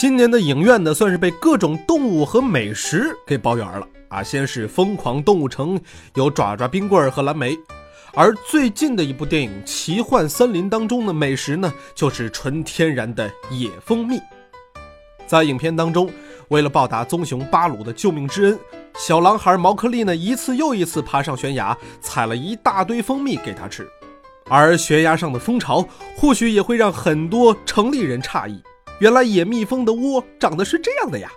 今年的影院呢，算是被各种动物和美食给包圆了啊！先是疯狂动物城，有爪爪冰棍和蓝莓，而最近的一部电影《奇幻森林》当中的美食呢，就是纯天然的野蜂蜜。在影片当中，为了报答棕熊巴鲁的救命之恩，小狼孩毛克利呢，一次又一次爬上悬崖，采了一大堆蜂蜜给他吃。而悬崖上的蜂巢，或许也会让很多城里人诧异。原来野蜜蜂的窝长得是这样的呀！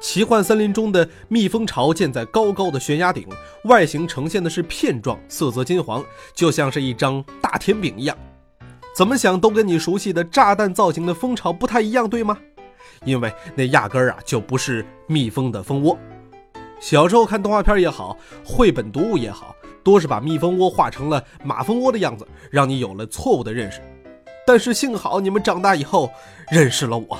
奇幻森林中的蜜蜂巢建在高高的悬崖顶，外形呈现的是片状，色泽金黄，就像是一张大甜饼一样。怎么想都跟你熟悉的炸弹造型的蜂巢不太一样，对吗？因为那压根儿啊就不是蜜蜂的蜂窝。小时候看动画片也好，绘本读物也好，多是把蜜蜂窝画成了马蜂窝的样子，让你有了错误的认识。但是幸好你们长大以后认识了我。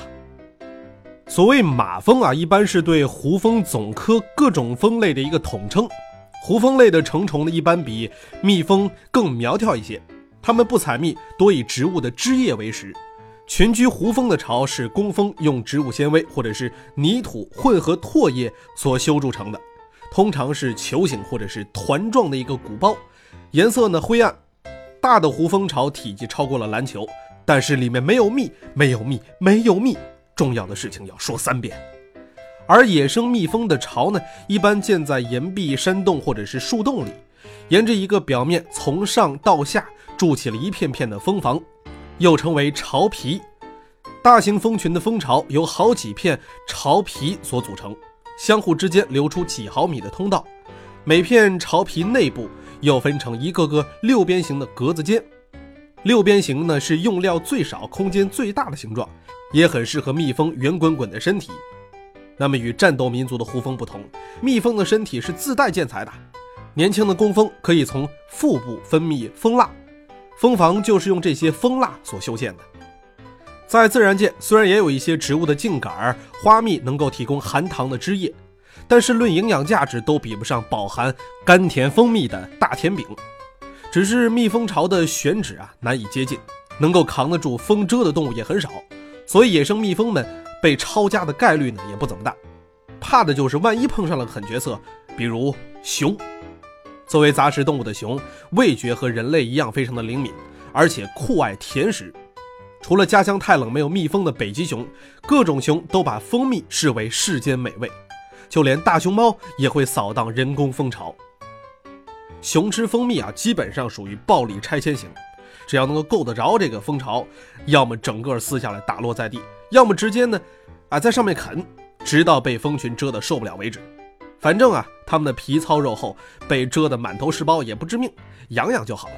所谓马蜂啊，一般是对胡蜂总科各种蜂类的一个统称。胡蜂类的成虫呢，一般比蜜蜂更苗条一些，它们不采蜜，多以植物的枝叶为食。群居胡蜂的巢是工蜂用植物纤维或者是泥土混合唾液所修筑成的，通常是球形或者是团状的一个鼓包，颜色呢灰暗。大的胡蜂巢体积超过了篮球，但是里面没有蜜，没有蜜，没有蜜。重要的事情要说三遍。而野生蜜蜂的巢呢，一般建在岩壁、山洞或者是树洞里，沿着一个表面从上到下筑起了一片片的蜂房，又称为巢皮。大型蜂群的蜂巢由好几片巢皮所组成，相互之间留出几毫米的通道，每片巢皮内部。又分成一个个六边形的格子间，六边形呢是用料最少、空间最大的形状，也很适合蜜蜂圆滚滚的身体。那么与战斗民族的胡蜂不同，蜜蜂的身体是自带建材的。年轻的工蜂可以从腹部分泌蜂蜡，蜂房就是用这些蜂蜡所修建的。在自然界，虽然也有一些植物的茎秆、花蜜能够提供含糖的汁液。但是论营养价值都比不上饱含甘甜蜂蜜的大甜饼，只是蜜蜂巢的选址啊难以接近，能够扛得住风蛰的动物也很少，所以野生蜜蜂们被抄家的概率呢也不怎么大，怕的就是万一碰上了狠角色，比如熊。作为杂食动物的熊，味觉和人类一样非常的灵敏，而且酷爱甜食。除了家乡太冷没有蜜蜂的北极熊，各种熊都把蜂蜜视为世间美味。就连大熊猫也会扫荡人工蜂巢。熊吃蜂蜜啊，基本上属于暴力拆迁型，只要能够够得着这个蜂巢，要么整个撕下来打落在地，要么直接呢，啊在上面啃，直到被蜂群蛰得受不了为止。反正啊，它们的皮糙肉厚，被蛰得满头是包也不致命，养养就好了。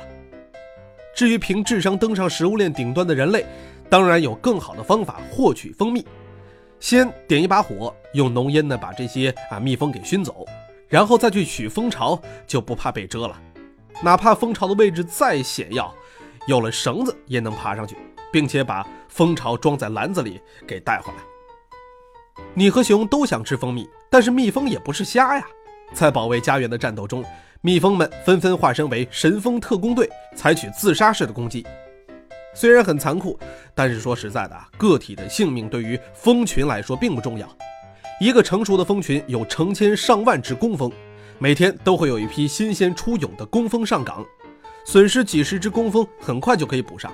至于凭智商登上食物链顶端的人类，当然有更好的方法获取蜂蜜。先点一把火，用浓烟呢把这些啊蜜蜂给熏走，然后再去取蜂巢，就不怕被蛰了。哪怕蜂巢的位置再险要，有了绳子也能爬上去，并且把蜂巢装在篮子里给带回来。你和熊都想吃蜂蜜，但是蜜蜂也不是瞎呀。在保卫家园的战斗中，蜜蜂们纷纷化身为神蜂特工队，采取自杀式的攻击。虽然很残酷，但是说实在的，个体的性命对于蜂群来说并不重要。一个成熟的蜂群有成千上万只工蜂，每天都会有一批新鲜出蛹的工蜂上岗，损失几十只工蜂很快就可以补上。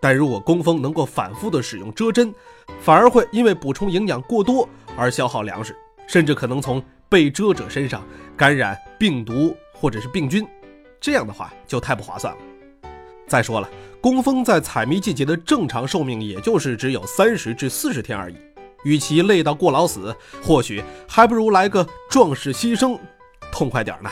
但如果工蜂能够反复的使用蛰针，反而会因为补充营养过多而消耗粮食，甚至可能从被蛰者身上感染病毒或者是病菌，这样的话就太不划算了。再说了。工蜂在采蜜季节的正常寿命也就是只有三十至四十天而已，与其累到过劳死，或许还不如来个壮士牺牲，痛快点呢。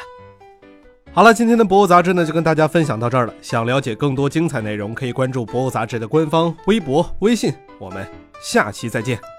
好了，今天的博物杂志呢就跟大家分享到这儿了。想了解更多精彩内容，可以关注博物杂志的官方微博、微信。我们下期再见。